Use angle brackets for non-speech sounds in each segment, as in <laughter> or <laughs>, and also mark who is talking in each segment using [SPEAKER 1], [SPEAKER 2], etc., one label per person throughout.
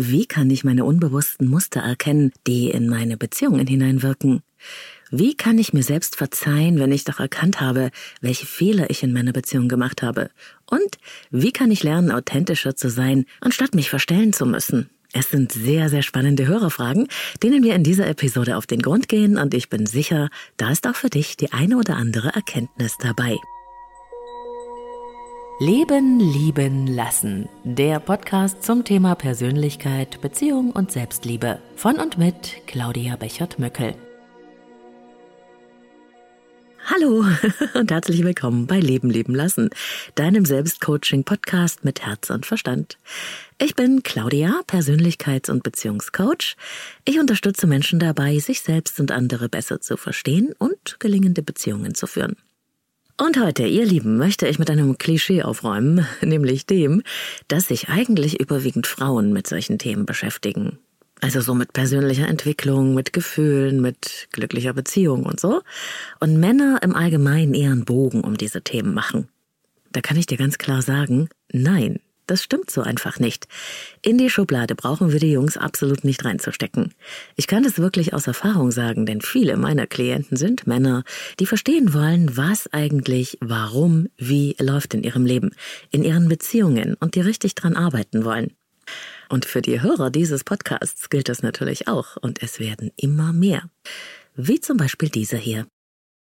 [SPEAKER 1] Wie kann ich meine unbewussten Muster erkennen, die in meine Beziehungen hineinwirken? Wie kann ich mir selbst verzeihen, wenn ich doch erkannt habe, welche Fehler ich in meiner Beziehung gemacht habe? Und wie kann ich lernen, authentischer zu sein, anstatt mich verstellen zu müssen? Es sind sehr, sehr spannende Hörerfragen, denen wir in dieser Episode auf den Grund gehen und ich bin sicher, da ist auch für dich die eine oder andere Erkenntnis dabei. Leben, lieben, lassen. Der Podcast zum Thema Persönlichkeit, Beziehung und Selbstliebe. Von und mit Claudia Bechert-Möckel. Hallo <laughs> und herzlich willkommen bei Leben, leben, lassen, deinem Selbstcoaching-Podcast mit Herz und Verstand. Ich bin Claudia, Persönlichkeits- und Beziehungscoach. Ich unterstütze Menschen dabei, sich selbst und andere besser zu verstehen und gelingende Beziehungen zu führen. Und heute, ihr Lieben, möchte ich mit einem Klischee aufräumen, <laughs> nämlich dem, dass sich eigentlich überwiegend Frauen mit solchen Themen beschäftigen. Also so mit persönlicher Entwicklung, mit Gefühlen, mit glücklicher Beziehung und so. Und Männer im Allgemeinen eher einen Bogen um diese Themen machen. Da kann ich dir ganz klar sagen, nein, das stimmt so einfach nicht. In die Schublade brauchen wir die Jungs absolut nicht reinzustecken. Ich kann das wirklich aus Erfahrung sagen, denn viele meiner Klienten sind Männer, die verstehen wollen, was eigentlich, warum, wie läuft in ihrem Leben, in ihren Beziehungen und die richtig dran arbeiten wollen. Und für die Hörer dieses Podcasts gilt das natürlich auch und es werden immer mehr. Wie zum Beispiel dieser hier.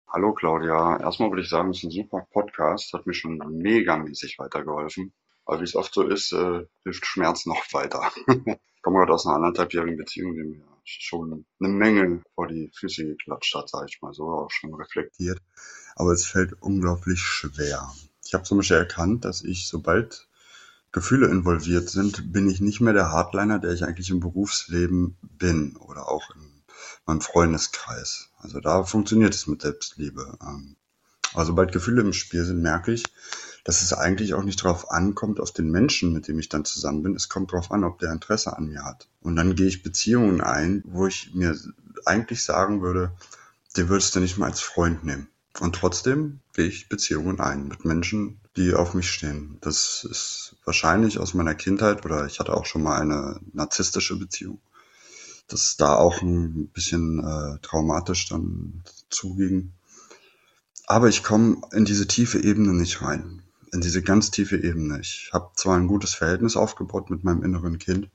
[SPEAKER 2] Hallo Claudia, erstmal würde ich sagen, es ist ein super Podcast, hat mir schon megamäßig weitergeholfen. Aber wie es oft so ist, äh, hilft Schmerz noch weiter. <laughs> ich komme gerade aus einer anderthalbjährigen Beziehung, die mir schon eine Menge vor die Füße geklatscht hat, sage ich mal so, auch schon reflektiert. Aber es fällt unglaublich schwer. Ich habe zum Beispiel erkannt, dass ich, sobald Gefühle involviert sind, bin ich nicht mehr der Hardliner, der ich eigentlich im Berufsleben bin oder auch in meinem Freundeskreis. Also da funktioniert es mit Selbstliebe. Ähm, aber sobald Gefühle im Spiel sind, merke ich, dass es eigentlich auch nicht darauf ankommt, auf den Menschen, mit dem ich dann zusammen bin. Es kommt darauf an, ob der Interesse an mir hat. Und dann gehe ich Beziehungen ein, wo ich mir eigentlich sagen würde, den würdest du nicht mal als Freund nehmen. Und trotzdem gehe ich Beziehungen ein mit Menschen, die auf mich stehen. Das ist wahrscheinlich aus meiner Kindheit oder ich hatte auch schon mal eine narzisstische Beziehung. Das da auch ein bisschen äh, traumatisch dann zuging. Aber ich komme in diese tiefe Ebene nicht rein in diese ganz tiefe Ebene. Ich habe zwar ein gutes Verhältnis aufgebaut mit meinem inneren Kind,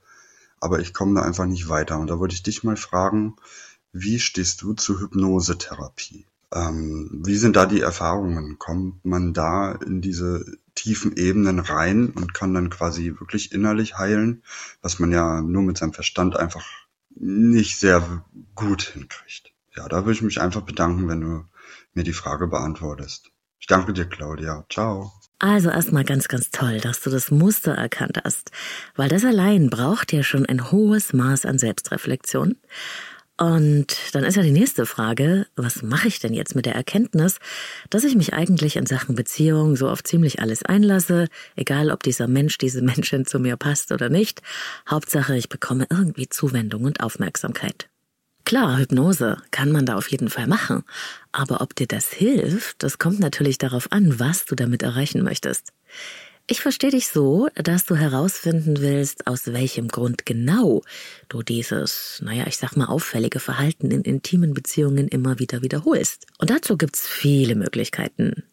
[SPEAKER 2] aber ich komme da einfach nicht weiter. Und da wollte ich dich mal fragen, wie stehst du zur Hypnosetherapie? Ähm, wie sind da die Erfahrungen? Kommt man da in diese tiefen Ebenen rein und kann dann quasi wirklich innerlich heilen, was man ja nur mit seinem Verstand einfach nicht sehr gut hinkriegt? Ja, da würde ich mich einfach bedanken, wenn du mir die Frage beantwortest. Ich danke dir, Claudia. Ciao.
[SPEAKER 1] Also erstmal ganz, ganz toll, dass du das Muster erkannt hast, weil das allein braucht ja schon ein hohes Maß an Selbstreflexion. Und dann ist ja die nächste Frage, was mache ich denn jetzt mit der Erkenntnis, dass ich mich eigentlich in Sachen Beziehung so auf ziemlich alles einlasse, egal ob dieser Mensch, diese Menschen zu mir passt oder nicht. Hauptsache, ich bekomme irgendwie Zuwendung und Aufmerksamkeit. Klar, Hypnose kann man da auf jeden Fall machen. Aber ob dir das hilft, das kommt natürlich darauf an, was du damit erreichen möchtest. Ich verstehe dich so, dass du herausfinden willst, aus welchem Grund genau du dieses, naja, ich sag mal, auffällige Verhalten in intimen Beziehungen immer wieder wiederholst. Und dazu gibt's viele Möglichkeiten.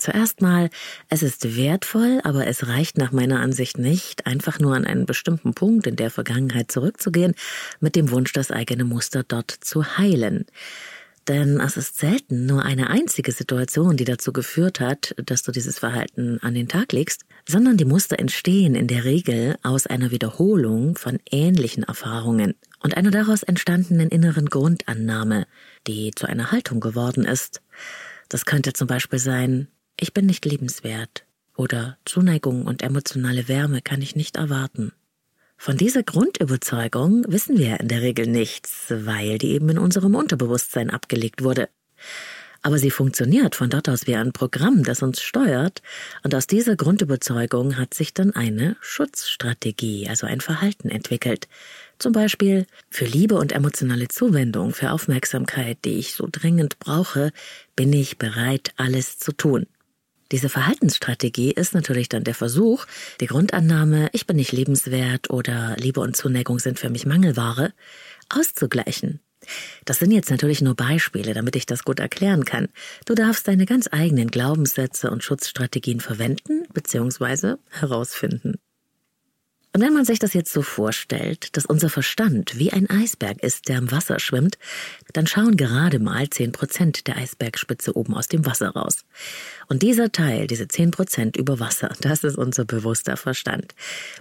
[SPEAKER 1] Zuerst mal, es ist wertvoll, aber es reicht nach meiner Ansicht nicht, einfach nur an einen bestimmten Punkt in der Vergangenheit zurückzugehen, mit dem Wunsch, das eigene Muster dort zu heilen. Denn es ist selten nur eine einzige Situation, die dazu geführt hat, dass du dieses Verhalten an den Tag legst, sondern die Muster entstehen in der Regel aus einer Wiederholung von ähnlichen Erfahrungen und einer daraus entstandenen inneren Grundannahme, die zu einer Haltung geworden ist. Das könnte zum Beispiel sein, ich bin nicht liebenswert oder Zuneigung und emotionale Wärme kann ich nicht erwarten. Von dieser Grundüberzeugung wissen wir in der Regel nichts, weil die eben in unserem Unterbewusstsein abgelegt wurde. Aber sie funktioniert von dort aus wie ein Programm, das uns steuert, und aus dieser Grundüberzeugung hat sich dann eine Schutzstrategie, also ein Verhalten entwickelt. Zum Beispiel für Liebe und emotionale Zuwendung, für Aufmerksamkeit, die ich so dringend brauche, bin ich bereit, alles zu tun. Diese Verhaltensstrategie ist natürlich dann der Versuch, die Grundannahme, ich bin nicht liebenswert oder Liebe und Zuneigung sind für mich Mangelware, auszugleichen. Das sind jetzt natürlich nur Beispiele, damit ich das gut erklären kann. Du darfst deine ganz eigenen Glaubenssätze und Schutzstrategien verwenden bzw. herausfinden. Und wenn man sich das jetzt so vorstellt, dass unser Verstand wie ein Eisberg ist, der im Wasser schwimmt, dann schauen gerade mal zehn Prozent der Eisbergspitze oben aus dem Wasser raus. Und dieser Teil, diese zehn Prozent über Wasser, <laughs> das ist unser bewusster Verstand.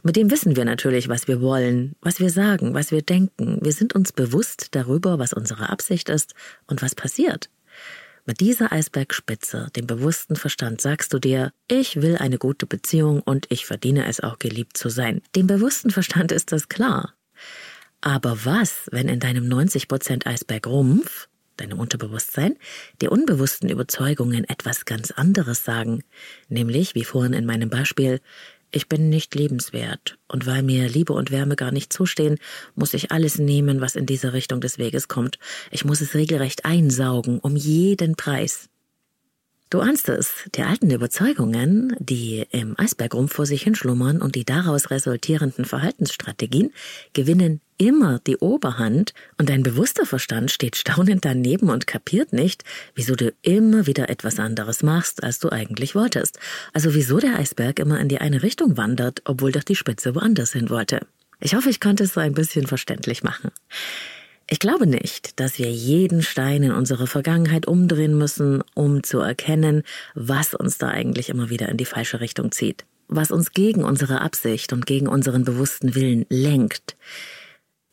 [SPEAKER 1] Mit dem wissen wir natürlich, was wir wollen, was wir sagen, was wir denken. Wir sind uns bewusst darüber, was unsere Absicht ist und was passiert. Mit dieser Eisbergspitze, dem bewussten Verstand, sagst du dir, ich will eine gute Beziehung und ich verdiene es auch geliebt zu sein. Dem bewussten Verstand ist das klar. Aber was, wenn in deinem 90% Eisberg Rumpf, deinem Unterbewusstsein, die unbewussten Überzeugungen etwas ganz anderes sagen? Nämlich, wie vorhin in meinem Beispiel, ich bin nicht liebenswert, und weil mir Liebe und Wärme gar nicht zustehen, muss ich alles nehmen, was in diese Richtung des Weges kommt. Ich muss es regelrecht einsaugen, um jeden Preis. Du ahnst es, die alten Überzeugungen, die im Eisbergrumpf vor sich hinschlummern und die daraus resultierenden Verhaltensstrategien gewinnen immer die Oberhand und dein bewusster Verstand steht staunend daneben und kapiert nicht, wieso du immer wieder etwas anderes machst, als du eigentlich wolltest. Also wieso der Eisberg immer in die eine Richtung wandert, obwohl doch die Spitze woanders hin wollte. Ich hoffe, ich konnte es so ein bisschen verständlich machen. Ich glaube nicht, dass wir jeden Stein in unsere Vergangenheit umdrehen müssen, um zu erkennen, was uns da eigentlich immer wieder in die falsche Richtung zieht, was uns gegen unsere Absicht und gegen unseren bewussten Willen lenkt.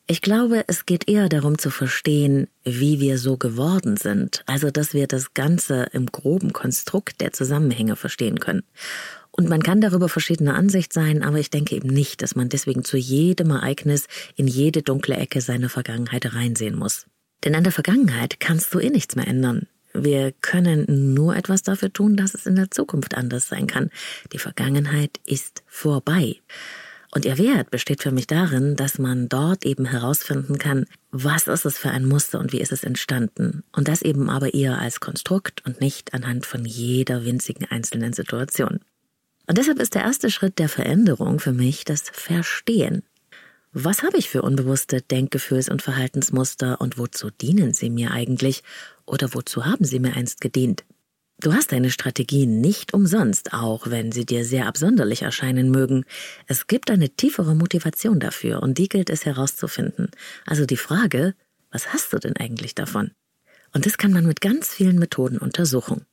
[SPEAKER 1] Ich glaube, es geht eher darum zu verstehen, wie wir so geworden sind, also dass wir das Ganze im groben Konstrukt der Zusammenhänge verstehen können. Und man kann darüber verschiedener Ansicht sein, aber ich denke eben nicht, dass man deswegen zu jedem Ereignis in jede dunkle Ecke seiner Vergangenheit reinsehen muss. Denn an der Vergangenheit kannst du eh nichts mehr ändern. Wir können nur etwas dafür tun, dass es in der Zukunft anders sein kann. Die Vergangenheit ist vorbei. Und ihr Wert besteht für mich darin, dass man dort eben herausfinden kann, was ist es für ein Muster und wie ist es entstanden. Und das eben aber eher als Konstrukt und nicht anhand von jeder winzigen einzelnen Situation. Und deshalb ist der erste Schritt der Veränderung für mich das Verstehen. Was habe ich für unbewusste Denkgefühls- und Verhaltensmuster und wozu dienen sie mir eigentlich oder wozu haben sie mir einst gedient? Du hast deine Strategien nicht umsonst, auch wenn sie dir sehr absonderlich erscheinen mögen. Es gibt eine tiefere Motivation dafür und die gilt es herauszufinden. Also die Frage, was hast du denn eigentlich davon? Und das kann man mit ganz vielen Methoden untersuchen.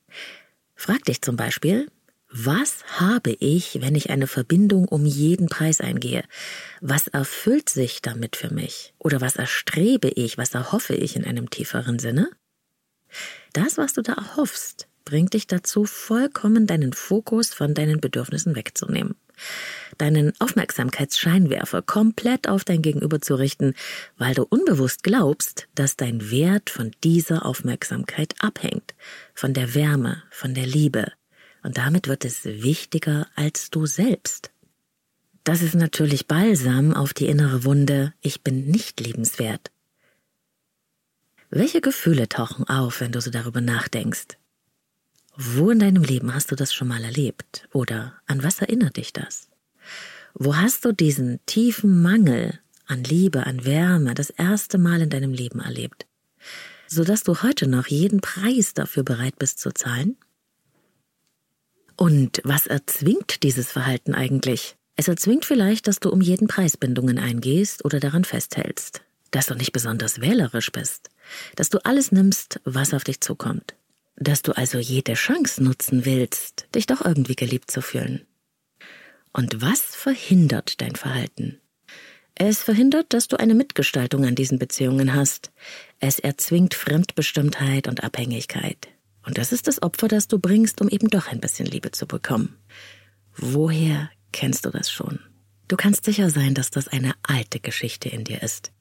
[SPEAKER 1] Frag dich zum Beispiel, was habe ich, wenn ich eine Verbindung um jeden Preis eingehe? Was erfüllt sich damit für mich? Oder was erstrebe ich, was erhoffe ich in einem tieferen Sinne? Das, was du da erhoffst, bringt dich dazu, vollkommen deinen Fokus von deinen Bedürfnissen wegzunehmen. Deinen Aufmerksamkeitsscheinwerfer komplett auf dein Gegenüber zu richten, weil du unbewusst glaubst, dass dein Wert von dieser Aufmerksamkeit abhängt, von der Wärme, von der Liebe, und damit wird es wichtiger als du selbst. Das ist natürlich Balsam auf die innere Wunde, ich bin nicht liebenswert. Welche Gefühle tauchen auf, wenn du so darüber nachdenkst? Wo in deinem Leben hast du das schon mal erlebt? Oder an was erinnert dich das? Wo hast du diesen tiefen Mangel an Liebe, an Wärme das erste Mal in deinem Leben erlebt? Sodass du heute noch jeden Preis dafür bereit bist zu zahlen? Und was erzwingt dieses Verhalten eigentlich? Es erzwingt vielleicht, dass du um jeden Preis Bindungen eingehst oder daran festhältst, dass du nicht besonders wählerisch bist, dass du alles nimmst, was auf dich zukommt, dass du also jede Chance nutzen willst, dich doch irgendwie geliebt zu fühlen. Und was verhindert dein Verhalten? Es verhindert, dass du eine Mitgestaltung an diesen Beziehungen hast. Es erzwingt Fremdbestimmtheit und Abhängigkeit. Und das ist das Opfer, das du bringst, um eben doch ein bisschen Liebe zu bekommen. Woher kennst du das schon? Du kannst sicher sein, dass das eine alte Geschichte in dir ist.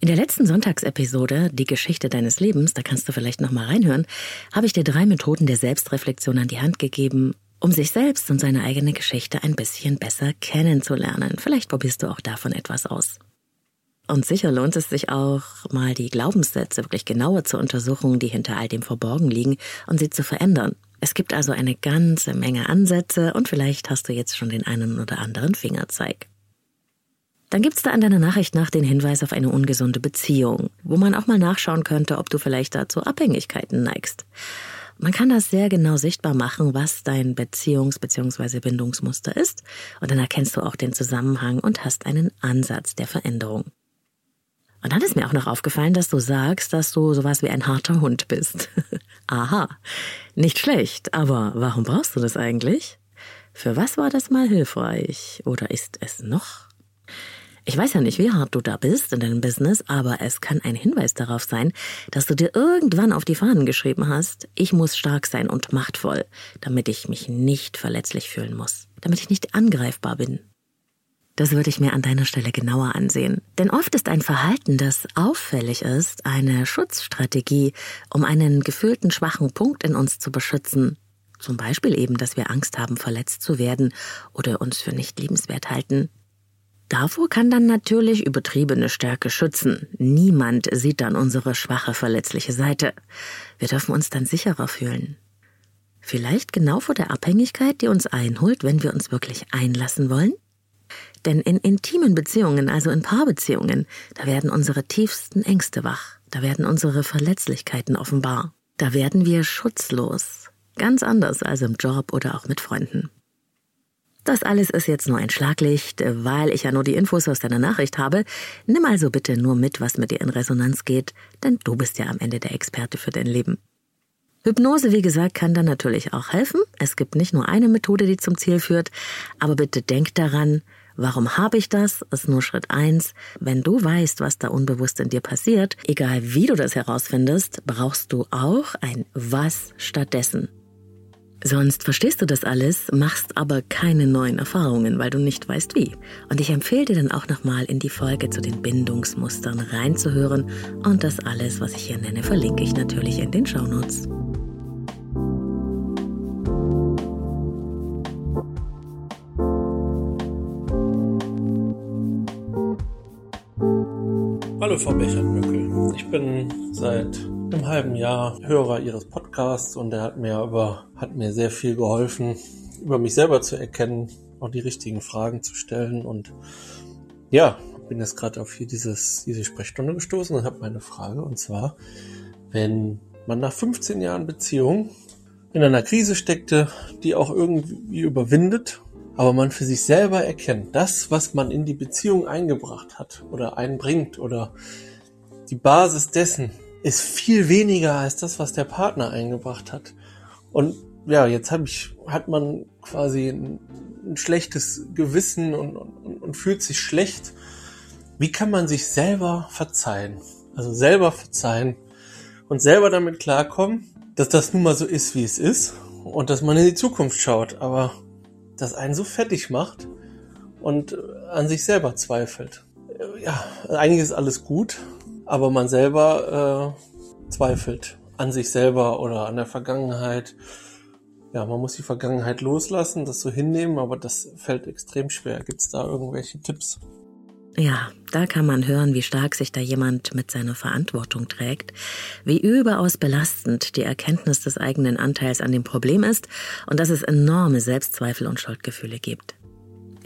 [SPEAKER 1] In der letzten Sonntagsepisode, die Geschichte deines Lebens, da kannst du vielleicht noch mal reinhören, habe ich dir drei Methoden der Selbstreflexion an die Hand gegeben, um sich selbst und seine eigene Geschichte ein bisschen besser kennenzulernen. Vielleicht probierst du auch davon etwas aus. Und sicher lohnt es sich auch, mal die Glaubenssätze wirklich genauer zu untersuchen, die hinter all dem verborgen liegen und sie zu verändern. Es gibt also eine ganze Menge Ansätze und vielleicht hast du jetzt schon den einen oder anderen Fingerzeig. Dann gibt's da an deiner Nachricht nach den Hinweis auf eine ungesunde Beziehung, wo man auch mal nachschauen könnte, ob du vielleicht dazu Abhängigkeiten neigst. Man kann das sehr genau sichtbar machen, was dein Beziehungs- bzw. Bindungsmuster ist, und dann erkennst du auch den Zusammenhang und hast einen Ansatz der Veränderung. Und dann ist mir auch noch aufgefallen, dass du sagst, dass du sowas wie ein harter Hund bist. <laughs> Aha, nicht schlecht, aber warum brauchst du das eigentlich? Für was war das mal hilfreich? Oder ist es noch? Ich weiß ja nicht, wie hart du da bist in deinem Business, aber es kann ein Hinweis darauf sein, dass du dir irgendwann auf die Fahnen geschrieben hast, ich muss stark sein und machtvoll, damit ich mich nicht verletzlich fühlen muss, damit ich nicht angreifbar bin. Das würde ich mir an deiner Stelle genauer ansehen. Denn oft ist ein Verhalten, das auffällig ist, eine Schutzstrategie, um einen gefühlten schwachen Punkt in uns zu beschützen. Zum Beispiel eben, dass wir Angst haben, verletzt zu werden oder uns für nicht liebenswert halten. Davor kann dann natürlich übertriebene Stärke schützen. Niemand sieht dann unsere schwache, verletzliche Seite. Wir dürfen uns dann sicherer fühlen. Vielleicht genau vor der Abhängigkeit, die uns einholt, wenn wir uns wirklich einlassen wollen? Denn in intimen Beziehungen, also in Paarbeziehungen, da werden unsere tiefsten Ängste wach, da werden unsere Verletzlichkeiten offenbar, da werden wir schutzlos, ganz anders als im Job oder auch mit Freunden. Das alles ist jetzt nur ein Schlaglicht, weil ich ja nur die Infos aus deiner Nachricht habe. Nimm also bitte nur mit, was mit dir in Resonanz geht, denn du bist ja am Ende der Experte für dein Leben. Hypnose, wie gesagt, kann dann natürlich auch helfen. Es gibt nicht nur eine Methode, die zum Ziel führt, aber bitte denk daran, Warum habe ich das? Ist nur Schritt eins. Wenn du weißt, was da unbewusst in dir passiert, egal wie du das herausfindest, brauchst du auch ein Was stattdessen. Sonst verstehst du das alles, machst aber keine neuen Erfahrungen, weil du nicht weißt wie. Und ich empfehle dir dann auch nochmal in die Folge zu den Bindungsmustern reinzuhören und das alles, was ich hier nenne, verlinke ich natürlich in den Shownotes.
[SPEAKER 3] Hallo Frau Bechert-Mückel. Ich bin seit einem halben Jahr Hörer Ihres Podcasts und er hat mir über, hat mir sehr viel geholfen, über mich selber zu erkennen, auch die richtigen Fragen zu stellen und ja, bin jetzt gerade auf hier dieses, diese Sprechstunde gestoßen und habe meine Frage und zwar, wenn man nach 15 Jahren Beziehung in einer Krise steckte, die auch irgendwie überwindet aber man für sich selber erkennt, das, was man in die Beziehung eingebracht hat oder einbringt oder die Basis dessen ist viel weniger als das, was der Partner eingebracht hat. Und ja, jetzt hab ich, hat man quasi ein, ein schlechtes Gewissen und, und, und fühlt sich schlecht. Wie kann man sich selber verzeihen? Also selber verzeihen und selber damit klarkommen, dass das nun mal so ist, wie es ist und dass man in die Zukunft schaut. Aber das einen so fertig macht und an sich selber zweifelt. Ja, eigentlich ist alles gut, aber man selber äh, zweifelt an sich selber oder an der Vergangenheit. Ja, man muss die Vergangenheit loslassen, das so hinnehmen, aber das fällt extrem schwer. Gibt es da irgendwelche Tipps?
[SPEAKER 1] Ja, da kann man hören, wie stark sich da jemand mit seiner Verantwortung trägt, wie überaus belastend die Erkenntnis des eigenen Anteils an dem Problem ist und dass es enorme Selbstzweifel und Schuldgefühle gibt.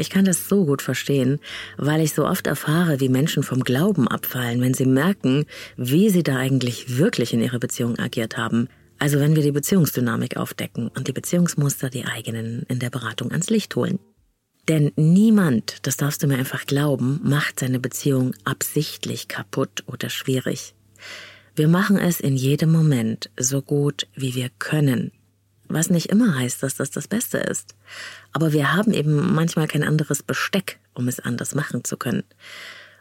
[SPEAKER 1] Ich kann das so gut verstehen, weil ich so oft erfahre, wie Menschen vom Glauben abfallen, wenn sie merken, wie sie da eigentlich wirklich in ihrer Beziehung agiert haben. Also wenn wir die Beziehungsdynamik aufdecken und die Beziehungsmuster die eigenen in der Beratung ans Licht holen. Denn niemand, das darfst du mir einfach glauben, macht seine Beziehung absichtlich kaputt oder schwierig. Wir machen es in jedem Moment so gut, wie wir können. Was nicht immer heißt, dass das das Beste ist. Aber wir haben eben manchmal kein anderes Besteck, um es anders machen zu können.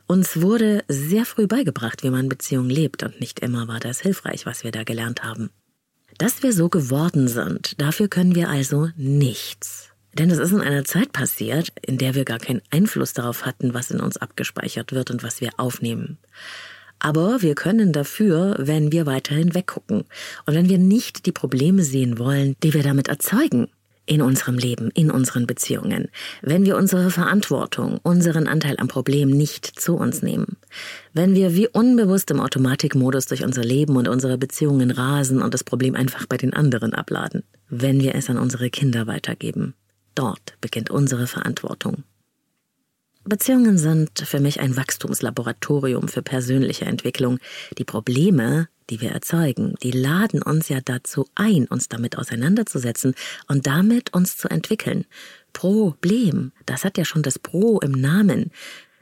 [SPEAKER 1] Uns wurde sehr früh beigebracht, wie man Beziehungen lebt, und nicht immer war das hilfreich, was wir da gelernt haben. Dass wir so geworden sind, dafür können wir also nichts. Denn es ist in einer Zeit passiert, in der wir gar keinen Einfluss darauf hatten, was in uns abgespeichert wird und was wir aufnehmen. Aber wir können dafür, wenn wir weiterhin weggucken und wenn wir nicht die Probleme sehen wollen, die wir damit erzeugen. in unserem Leben, in unseren Beziehungen, wenn wir unsere Verantwortung, unseren Anteil am Problem nicht zu uns nehmen, wenn wir wie unbewusst im Automatikmodus durch unser Leben und unsere Beziehungen rasen und das Problem einfach bei den anderen abladen, wenn wir es an unsere Kinder weitergeben. Dort beginnt unsere Verantwortung. Beziehungen sind für mich ein Wachstumslaboratorium für persönliche Entwicklung. Die Probleme, die wir erzeugen, die laden uns ja dazu ein, uns damit auseinanderzusetzen und damit uns zu entwickeln. Problem, das hat ja schon das Pro im Namen.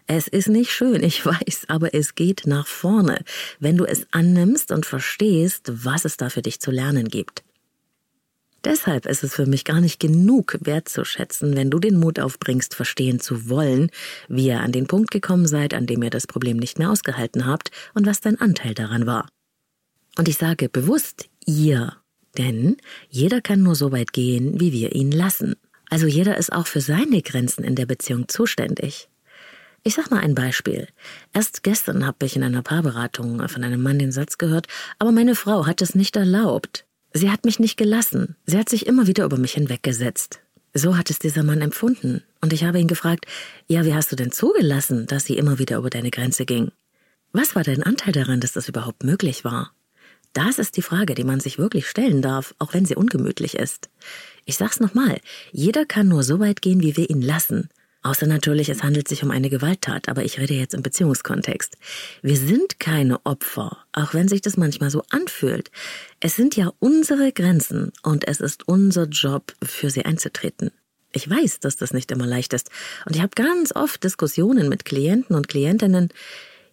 [SPEAKER 1] Es ist nicht schön, ich <laughs> weiß, aber es geht nach vorne, wenn du es annimmst und verstehst, was es da für dich zu lernen gibt. Deshalb ist es für mich gar nicht genug wertzuschätzen, wenn du den Mut aufbringst, verstehen zu wollen, wie ihr an den Punkt gekommen seid, an dem ihr das Problem nicht mehr ausgehalten habt und was dein Anteil daran war. Und ich sage bewusst ihr, denn jeder kann nur so weit gehen, wie wir ihn lassen. Also jeder ist auch für seine Grenzen in der Beziehung zuständig. Ich sag mal ein Beispiel. Erst gestern habe ich in einer Paarberatung von einem Mann den Satz gehört, aber meine Frau hat es nicht erlaubt. Sie hat mich nicht gelassen. Sie hat sich immer wieder über mich hinweggesetzt. So hat es dieser Mann empfunden. Und ich habe ihn gefragt, ja, wie hast du denn zugelassen, dass sie immer wieder über deine Grenze ging? Was war dein Anteil daran, dass das überhaupt möglich war? Das ist die Frage, die man sich wirklich stellen darf, auch wenn sie ungemütlich ist. Ich sag's nochmal, jeder kann nur so weit gehen, wie wir ihn lassen. Außer natürlich, es handelt sich um eine Gewalttat, aber ich rede jetzt im Beziehungskontext. Wir sind keine Opfer, auch wenn sich das manchmal so anfühlt. Es sind ja unsere Grenzen und es ist unser Job, für sie einzutreten. Ich weiß, dass das nicht immer leicht ist. Und ich habe ganz oft Diskussionen mit Klienten und Klientinnen.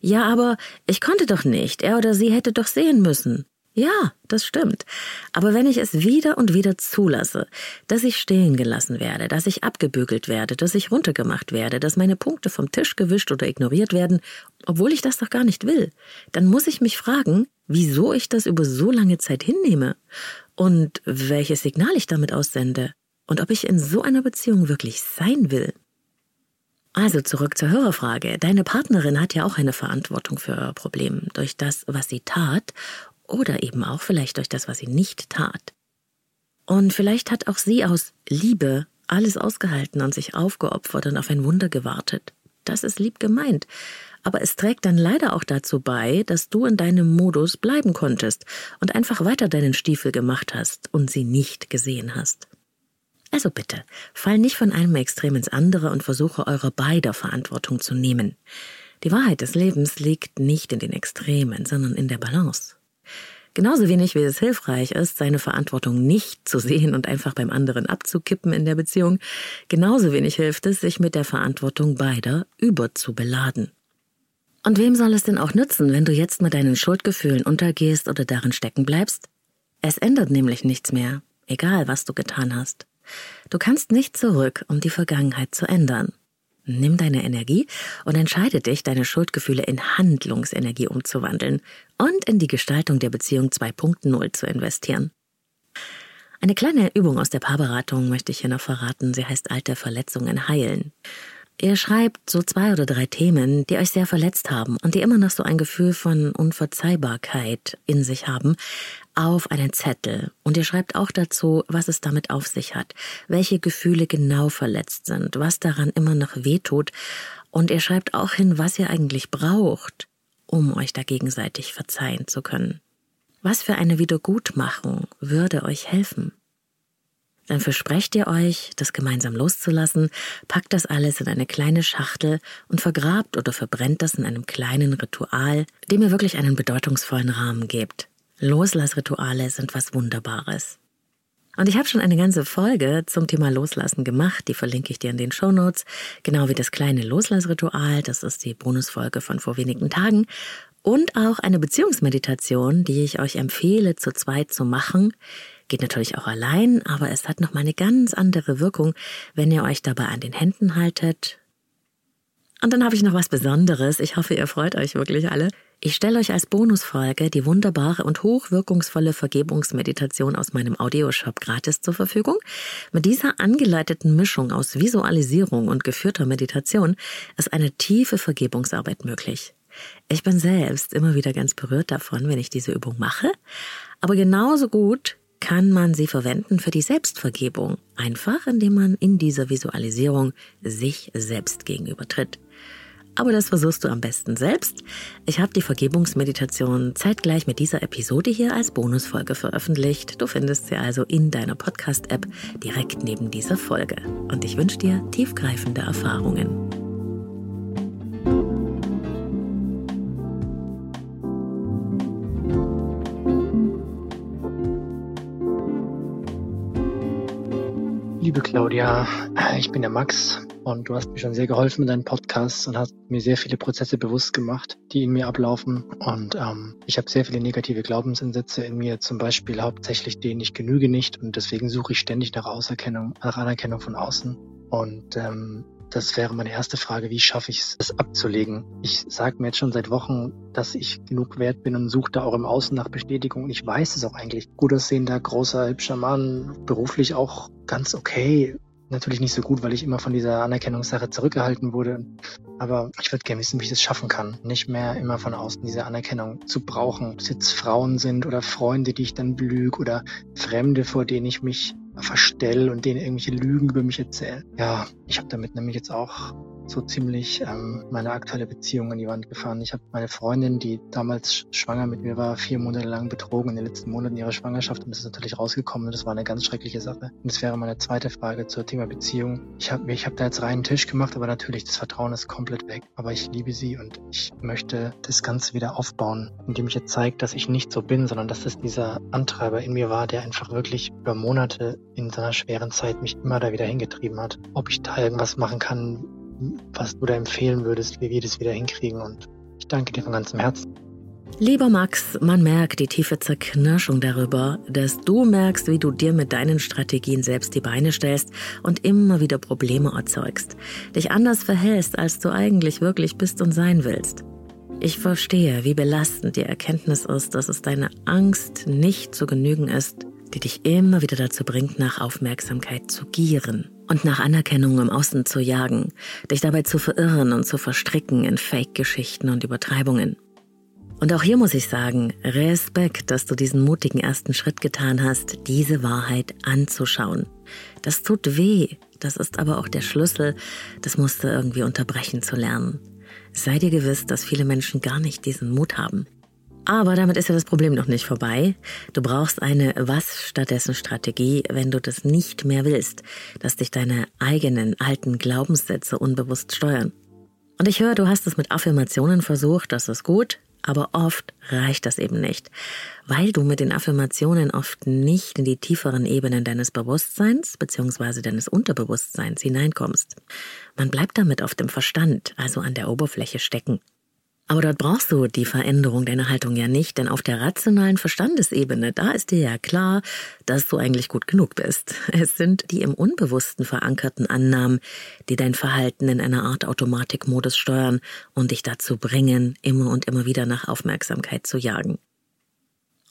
[SPEAKER 1] Ja, aber ich konnte doch nicht. Er oder sie hätte doch sehen müssen. Ja, das stimmt. Aber wenn ich es wieder und wieder zulasse, dass ich stehen gelassen werde, dass ich abgebügelt werde, dass ich runtergemacht werde, dass meine Punkte vom Tisch gewischt oder ignoriert werden, obwohl ich das doch gar nicht will, dann muss ich mich fragen, wieso ich das über so lange Zeit hinnehme und welches Signal ich damit aussende und ob ich in so einer Beziehung wirklich sein will. Also zurück zur Hörerfrage. Deine Partnerin hat ja auch eine Verantwortung für euer Problem durch das, was sie tat oder eben auch vielleicht durch das, was sie nicht tat. Und vielleicht hat auch sie aus Liebe alles ausgehalten und sich aufgeopfert und auf ein Wunder gewartet. Das ist lieb gemeint. Aber es trägt dann leider auch dazu bei, dass du in deinem Modus bleiben konntest und einfach weiter deinen Stiefel gemacht hast und sie nicht gesehen hast. Also bitte, fall nicht von einem Extrem ins andere und versuche eure beider Verantwortung zu nehmen. Die Wahrheit des Lebens liegt nicht in den Extremen, sondern in der Balance. Genauso wenig wie es hilfreich ist, seine Verantwortung nicht zu sehen und einfach beim anderen abzukippen in der Beziehung, genauso wenig hilft es, sich mit der Verantwortung beider überzubeladen. Und wem soll es denn auch nützen, wenn du jetzt mit deinen Schuldgefühlen untergehst oder darin stecken bleibst? Es ändert nämlich nichts mehr, egal was du getan hast. Du kannst nicht zurück, um die Vergangenheit zu ändern. Nimm deine Energie und entscheide dich, deine Schuldgefühle in Handlungsenergie umzuwandeln und in die Gestaltung der Beziehung 2.0 zu investieren. Eine kleine Übung aus der Paarberatung möchte ich hier noch verraten. Sie heißt alte Verletzungen heilen. Ihr schreibt so zwei oder drei Themen, die euch sehr verletzt haben und die immer noch so ein Gefühl von Unverzeihbarkeit in sich haben, auf einen Zettel. Und ihr schreibt auch dazu, was es damit auf sich hat, welche Gefühle genau verletzt sind, was daran immer noch wehtut. Und ihr schreibt auch hin, was ihr eigentlich braucht, um euch da gegenseitig verzeihen zu können. Was für eine Wiedergutmachung würde euch helfen? Dann versprecht ihr euch, das gemeinsam loszulassen, packt das alles in eine kleine Schachtel und vergrabt oder verbrennt das in einem kleinen Ritual, dem ihr wirklich einen bedeutungsvollen Rahmen gebt. Loslassrituale sind was Wunderbares. Und ich habe schon eine ganze Folge zum Thema Loslassen gemacht, die verlinke ich dir in den Show Notes, genau wie das kleine Loslassritual, das ist die Bonusfolge von vor wenigen Tagen, und auch eine Beziehungsmeditation, die ich euch empfehle, zu zweit zu machen, Geht natürlich auch allein, aber es hat nochmal eine ganz andere Wirkung, wenn ihr euch dabei an den Händen haltet. Und dann habe ich noch was Besonderes. Ich hoffe, ihr freut euch wirklich alle. Ich stelle euch als Bonusfolge die wunderbare und hochwirkungsvolle Vergebungsmeditation aus meinem Audioshop gratis zur Verfügung. Mit dieser angeleiteten Mischung aus Visualisierung und geführter Meditation ist eine tiefe Vergebungsarbeit möglich. Ich bin selbst immer wieder ganz berührt davon, wenn ich diese Übung mache. Aber genauso gut kann man sie verwenden für die Selbstvergebung, einfach indem man in dieser Visualisierung sich selbst gegenüber tritt. Aber das versuchst du am besten selbst. Ich habe die Vergebungsmeditation zeitgleich mit dieser Episode hier als Bonusfolge veröffentlicht. Du findest sie also in deiner Podcast-App direkt neben dieser Folge. Und ich wünsche dir tiefgreifende Erfahrungen.
[SPEAKER 4] Liebe Claudia, ich bin der Max und du hast mir schon sehr geholfen mit deinem Podcast und hast mir sehr viele Prozesse bewusst gemacht, die in mir ablaufen. Und ähm, ich habe sehr viele negative Glaubensansätze in mir, zum Beispiel hauptsächlich den, ich genüge nicht und deswegen suche ich ständig nach Auserkennung, nach Anerkennung von außen. Und ähm, das wäre meine erste Frage, wie schaffe ich es, das abzulegen? Ich sage mir jetzt schon seit Wochen, dass ich genug wert bin und suche da auch im Außen nach Bestätigung. Und ich weiß es auch eigentlich. Gut aussehender, großer, hübscher Mann, beruflich auch ganz okay. Natürlich nicht so gut, weil ich immer von dieser Anerkennungssache zurückgehalten wurde. Aber ich würde gerne wissen, wie ich das schaffen kann. Nicht mehr immer von außen diese Anerkennung zu brauchen. Ob es jetzt Frauen sind oder Freunde, die ich dann belüge oder Fremde, vor denen ich mich verstell und denen irgendwelche Lügen über mich erzähle. Ja, ich habe damit nämlich jetzt auch so ziemlich ähm, meine aktuelle Beziehung an die Wand gefahren. Ich habe meine Freundin, die damals schwanger mit mir war, vier Monate lang betrogen in den letzten Monaten ihrer Schwangerschaft und das ist natürlich rausgekommen und das war eine ganz schreckliche Sache. Und das wäre meine zweite Frage zur Thema Beziehung. Ich habe ich hab da jetzt reinen Tisch gemacht, aber natürlich, das Vertrauen ist komplett weg. Aber ich liebe sie und ich möchte das Ganze wieder aufbauen, indem ich jetzt zeige, dass ich nicht so bin, sondern dass es dieser Antreiber in mir war, der einfach wirklich über Monate in so einer schweren Zeit mich immer da wieder hingetrieben hat. Ob ich da irgendwas machen kann, was du da empfehlen würdest, wie wir das wieder hinkriegen. Und ich danke dir von ganzem Herzen.
[SPEAKER 1] Lieber Max, man merkt die tiefe Zerknirschung darüber, dass du merkst, wie du dir mit deinen Strategien selbst die Beine stellst und immer wieder Probleme erzeugst, dich anders verhältst, als du eigentlich wirklich bist und sein willst. Ich verstehe, wie belastend die Erkenntnis ist, dass es deine Angst nicht zu genügen ist, die dich immer wieder dazu bringt, nach Aufmerksamkeit zu gieren und nach Anerkennung im Außen zu jagen, dich dabei zu verirren und zu verstricken in Fake-Geschichten und Übertreibungen. Und auch hier muss ich sagen, Respekt, dass du diesen mutigen ersten Schritt getan hast, diese Wahrheit anzuschauen. Das tut weh, das ist aber auch der Schlüssel, das musst du irgendwie unterbrechen zu lernen. Sei dir gewiss, dass viele Menschen gar nicht diesen Mut haben. Aber damit ist ja das Problem noch nicht vorbei. Du brauchst eine Was stattdessen Strategie, wenn du das nicht mehr willst, dass dich deine eigenen alten Glaubenssätze unbewusst steuern. Und ich höre, du hast es mit Affirmationen versucht, das ist gut, aber oft reicht das eben nicht, weil du mit den Affirmationen oft nicht in die tieferen Ebenen deines Bewusstseins bzw. deines Unterbewusstseins hineinkommst. Man bleibt damit auf dem Verstand, also an der Oberfläche stecken. Aber dort brauchst du die Veränderung deiner Haltung ja nicht, denn auf der rationalen Verstandesebene, da ist dir ja klar, dass du eigentlich gut genug bist. Es sind die im Unbewussten verankerten Annahmen, die dein Verhalten in einer Art Automatikmodus steuern und dich dazu bringen, immer und immer wieder nach Aufmerksamkeit zu jagen.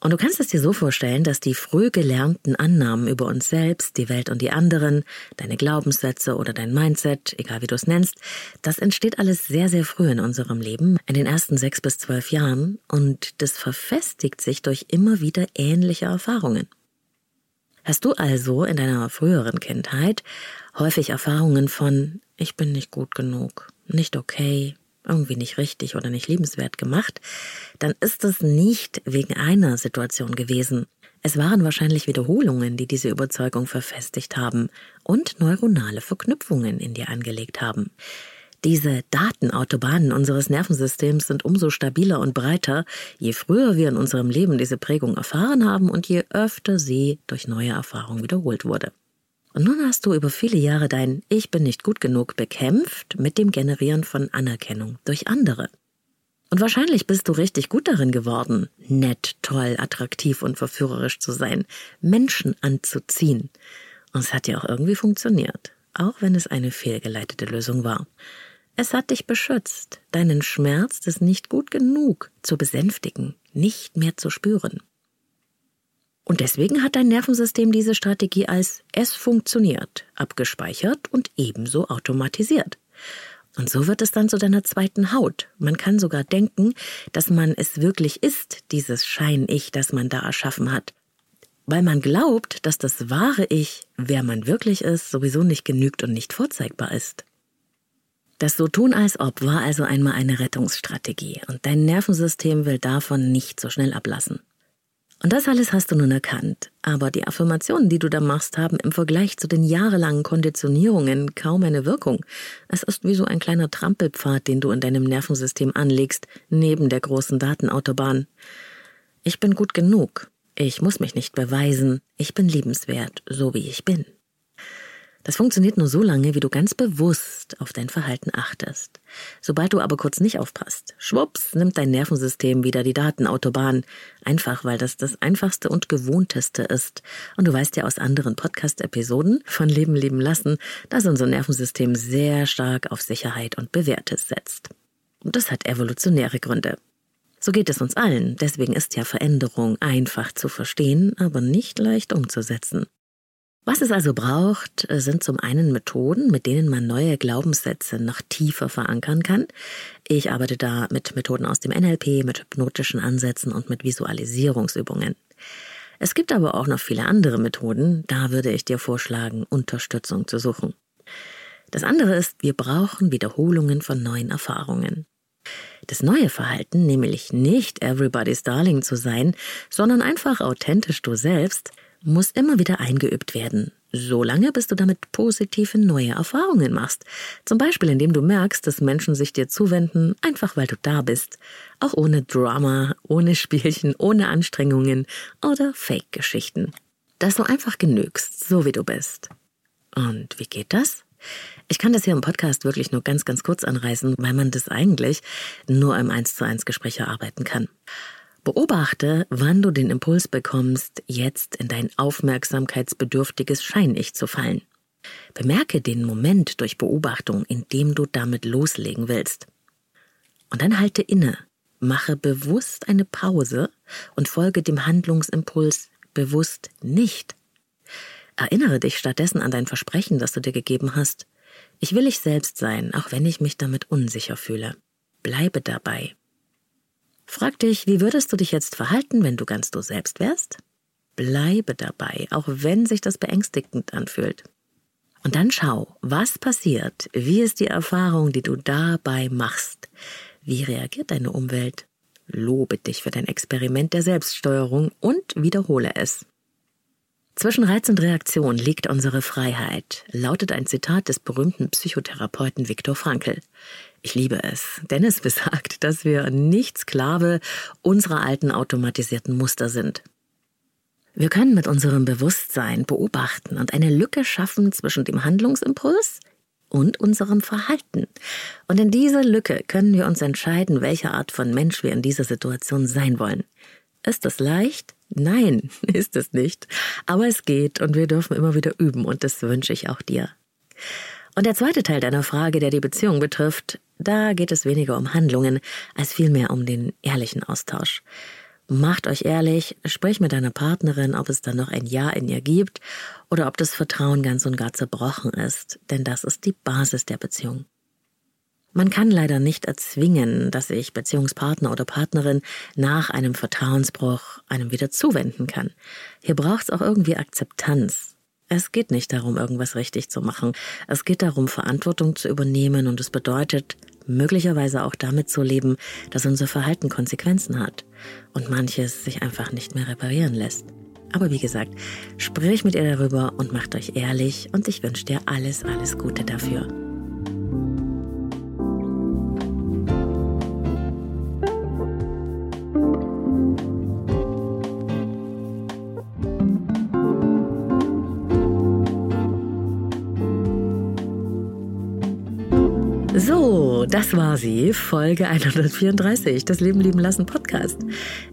[SPEAKER 1] Und du kannst es dir so vorstellen, dass die früh gelernten Annahmen über uns selbst, die Welt und die anderen, deine Glaubenssätze oder dein Mindset, egal wie du es nennst, das entsteht alles sehr, sehr früh in unserem Leben, in den ersten sechs bis zwölf Jahren, und das verfestigt sich durch immer wieder ähnliche Erfahrungen. Hast du also in deiner früheren Kindheit häufig Erfahrungen von ich bin nicht gut genug, nicht okay, irgendwie nicht richtig oder nicht liebenswert gemacht, dann ist es nicht wegen einer Situation gewesen. Es waren wahrscheinlich Wiederholungen, die diese Überzeugung verfestigt haben und neuronale Verknüpfungen in dir angelegt haben. Diese Datenautobahnen unseres Nervensystems sind umso stabiler und breiter, je früher wir in unserem Leben diese Prägung erfahren haben und je öfter sie durch neue Erfahrungen wiederholt wurde. Und nun hast du über viele Jahre dein Ich bin nicht gut genug bekämpft mit dem Generieren von Anerkennung durch andere. Und wahrscheinlich bist du richtig gut darin geworden, nett, toll, attraktiv und verführerisch zu sein, Menschen anzuziehen. Und es hat ja auch irgendwie funktioniert, auch wenn es eine fehlgeleitete Lösung war. Es hat dich beschützt, deinen Schmerz des nicht gut genug zu besänftigen, nicht mehr zu spüren. Und deswegen hat dein Nervensystem diese Strategie als es funktioniert abgespeichert und ebenso automatisiert. Und so wird es dann zu deiner zweiten Haut. Man kann sogar denken, dass man es wirklich ist, dieses Schein-Ich, das man da erschaffen hat. weil man glaubt, dass das wahre Ich, wer man wirklich ist, sowieso nicht genügt und nicht vorzeigbar ist. Das so tun als ob war also einmal eine Rettungsstrategie und dein Nervensystem will davon nicht so schnell ablassen. Und das alles hast du nun erkannt, aber die Affirmationen, die du da machst, haben im Vergleich zu den jahrelangen Konditionierungen kaum eine Wirkung. Es ist wie so ein kleiner Trampelpfad, den du in deinem Nervensystem anlegst, neben der großen Datenautobahn. Ich bin gut genug. Ich muss mich nicht beweisen. Ich bin liebenswert, so wie ich bin. Das funktioniert nur so lange, wie du ganz bewusst auf dein Verhalten achtest. Sobald du aber kurz nicht aufpasst, schwupps, nimmt dein Nervensystem wieder die Datenautobahn. Einfach, weil das das einfachste und gewohnteste ist. Und du weißt ja aus anderen Podcast-Episoden von Leben leben lassen, dass unser Nervensystem sehr stark auf Sicherheit und Bewährtes setzt. Und das hat evolutionäre Gründe. So geht es uns allen, deswegen ist ja Veränderung einfach zu verstehen, aber nicht leicht umzusetzen. Was es also braucht, sind zum einen Methoden, mit denen man neue Glaubenssätze noch tiefer verankern kann. Ich arbeite da mit Methoden aus dem NLP, mit hypnotischen Ansätzen und mit Visualisierungsübungen. Es gibt aber auch noch viele andere Methoden, da würde ich dir vorschlagen, Unterstützung zu suchen. Das andere ist, wir brauchen Wiederholungen von neuen Erfahrungen. Das neue Verhalten, nämlich nicht everybody's darling zu sein, sondern einfach authentisch du selbst, muss immer wieder eingeübt werden. So lange, bis du damit positive neue Erfahrungen machst. Zum Beispiel, indem du merkst, dass Menschen sich dir zuwenden, einfach weil du da bist. Auch ohne Drama, ohne Spielchen, ohne Anstrengungen oder Fake-Geschichten. Dass du einfach genügst, so wie du bist. Und wie geht das? Ich kann das hier im Podcast wirklich nur ganz, ganz kurz anreißen, weil man das eigentlich nur im 1 zu 1 Gespräch erarbeiten kann. Beobachte, wann du den Impuls bekommst, jetzt in dein aufmerksamkeitsbedürftiges Schein-Ich zu fallen. Bemerke den Moment durch Beobachtung, in dem du damit loslegen willst. Und dann halte inne, mache bewusst eine Pause und folge dem Handlungsimpuls bewusst nicht. Erinnere dich stattdessen an dein Versprechen, das du dir gegeben hast. Ich will ich selbst sein, auch wenn ich mich damit unsicher fühle. Bleibe dabei. Frag dich, wie würdest du dich jetzt verhalten, wenn du ganz du selbst wärst? Bleibe dabei, auch wenn sich das beängstigend anfühlt. Und dann schau, was passiert, wie ist die Erfahrung, die du dabei machst, wie reagiert deine Umwelt. Lobe dich für dein Experiment der Selbststeuerung und wiederhole es. Zwischen Reiz und Reaktion liegt unsere Freiheit, lautet ein Zitat des berühmten Psychotherapeuten Viktor Frankl. Ich liebe es, denn es <laughs> besagt, dass wir nicht Sklave unserer alten automatisierten Muster sind. Wir können mit unserem Bewusstsein beobachten und eine Lücke schaffen zwischen dem Handlungsimpuls und unserem Verhalten. Und in dieser Lücke können wir uns entscheiden, welche Art von Mensch wir in dieser Situation sein wollen. Ist das leicht? Nein, <laughs> ist es nicht. Aber es geht und wir dürfen immer wieder üben und das wünsche ich auch dir. Und der zweite Teil deiner Frage, der die Beziehung betrifft, da geht es weniger um Handlungen als vielmehr um den ehrlichen Austausch. Macht euch ehrlich, sprich mit deiner Partnerin, ob es da noch ein Ja in ihr gibt oder ob das Vertrauen ganz und gar zerbrochen ist, denn das ist die Basis der Beziehung. Man kann leider nicht erzwingen, dass sich Beziehungspartner oder Partnerin nach einem Vertrauensbruch einem wieder zuwenden kann. Hier braucht es auch irgendwie Akzeptanz, es geht nicht darum, irgendwas richtig zu machen. Es geht darum, Verantwortung zu übernehmen und es bedeutet, möglicherweise auch damit zu leben, dass unser Verhalten Konsequenzen hat und manches sich einfach nicht mehr reparieren lässt. Aber wie gesagt, sprich mit ihr darüber und macht euch ehrlich und ich wünsche dir alles, alles Gute dafür. Sie, Folge 134 das Leben lieben lassen Podcast.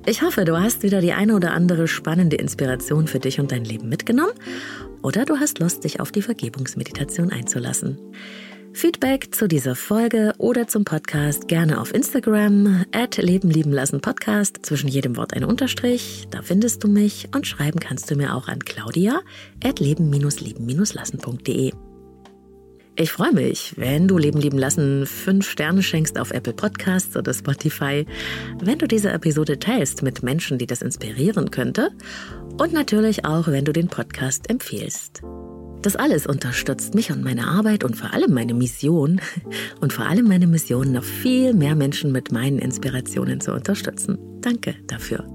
[SPEAKER 1] Ich hoffe, du hast wieder die eine oder andere spannende Inspiration für dich und dein Leben mitgenommen oder du hast Lust, dich auf die Vergebungsmeditation einzulassen. Feedback zu dieser Folge oder zum Podcast gerne auf Instagram at Leben lieben lassen Podcast, zwischen jedem Wort ein Unterstrich, da findest du mich und schreiben kannst du mir auch an claudia at leben-lieben-lassen.de. Ich freue mich, wenn du Leben lieben lassen fünf Sterne schenkst auf Apple Podcasts oder Spotify, wenn du diese Episode teilst mit Menschen, die das inspirieren könnte und natürlich auch, wenn du den Podcast empfiehlst. Das alles unterstützt mich und meine Arbeit und vor allem meine Mission <laughs> und vor allem meine Mission, noch viel mehr Menschen mit meinen Inspirationen zu unterstützen. Danke dafür.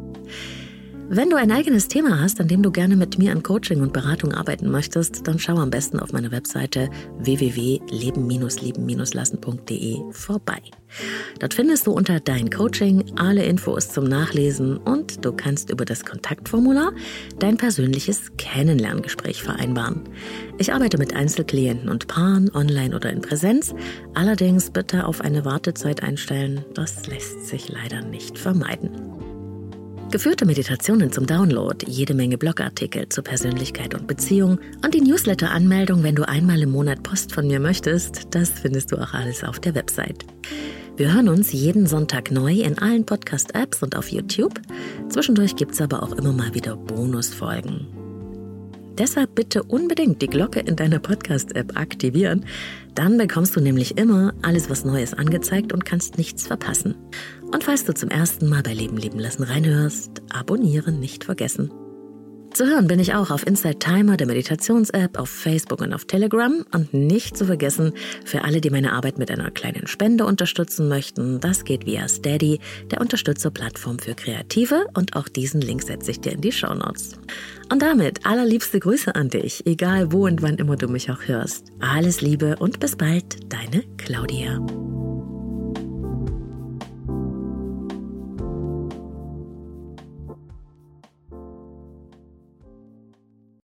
[SPEAKER 1] Wenn du ein eigenes Thema hast, an dem du gerne mit mir an Coaching und Beratung arbeiten möchtest, dann schau am besten auf meine Webseite www.leben-lieben-lassen.de vorbei. Dort findest du unter Dein Coaching alle Infos zum Nachlesen und du kannst über das Kontaktformular dein persönliches Kennenlerngespräch vereinbaren. Ich arbeite mit Einzelklienten und Paaren, online oder in Präsenz. Allerdings bitte auf eine Wartezeit einstellen. Das lässt sich leider nicht vermeiden. Geführte Meditationen zum Download, jede Menge Blogartikel zur Persönlichkeit und Beziehung und die Newsletter-Anmeldung, wenn du einmal im Monat Post von mir möchtest, das findest du auch alles auf der Website. Wir hören uns jeden Sonntag neu in allen Podcast-Apps und auf YouTube. Zwischendurch gibt's aber auch immer mal wieder Bonusfolgen. Deshalb bitte unbedingt die Glocke in deiner Podcast-App aktivieren. Dann bekommst du nämlich immer alles, was Neues angezeigt und kannst nichts verpassen. Und falls du zum ersten Mal bei Leben leben lassen reinhörst, abonnieren nicht vergessen. Zu hören bin ich auch auf Inside Timer, der Meditations-App, auf Facebook und auf Telegram. Und nicht zu vergessen, für alle, die meine Arbeit mit einer kleinen Spende unterstützen möchten, das geht via Steady, der Unterstützerplattform für Kreative. Und auch diesen Link setze ich dir in die Show Notes. Und damit allerliebste Grüße an dich, egal wo und wann immer du mich auch hörst. Alles Liebe und bis bald, deine Claudia.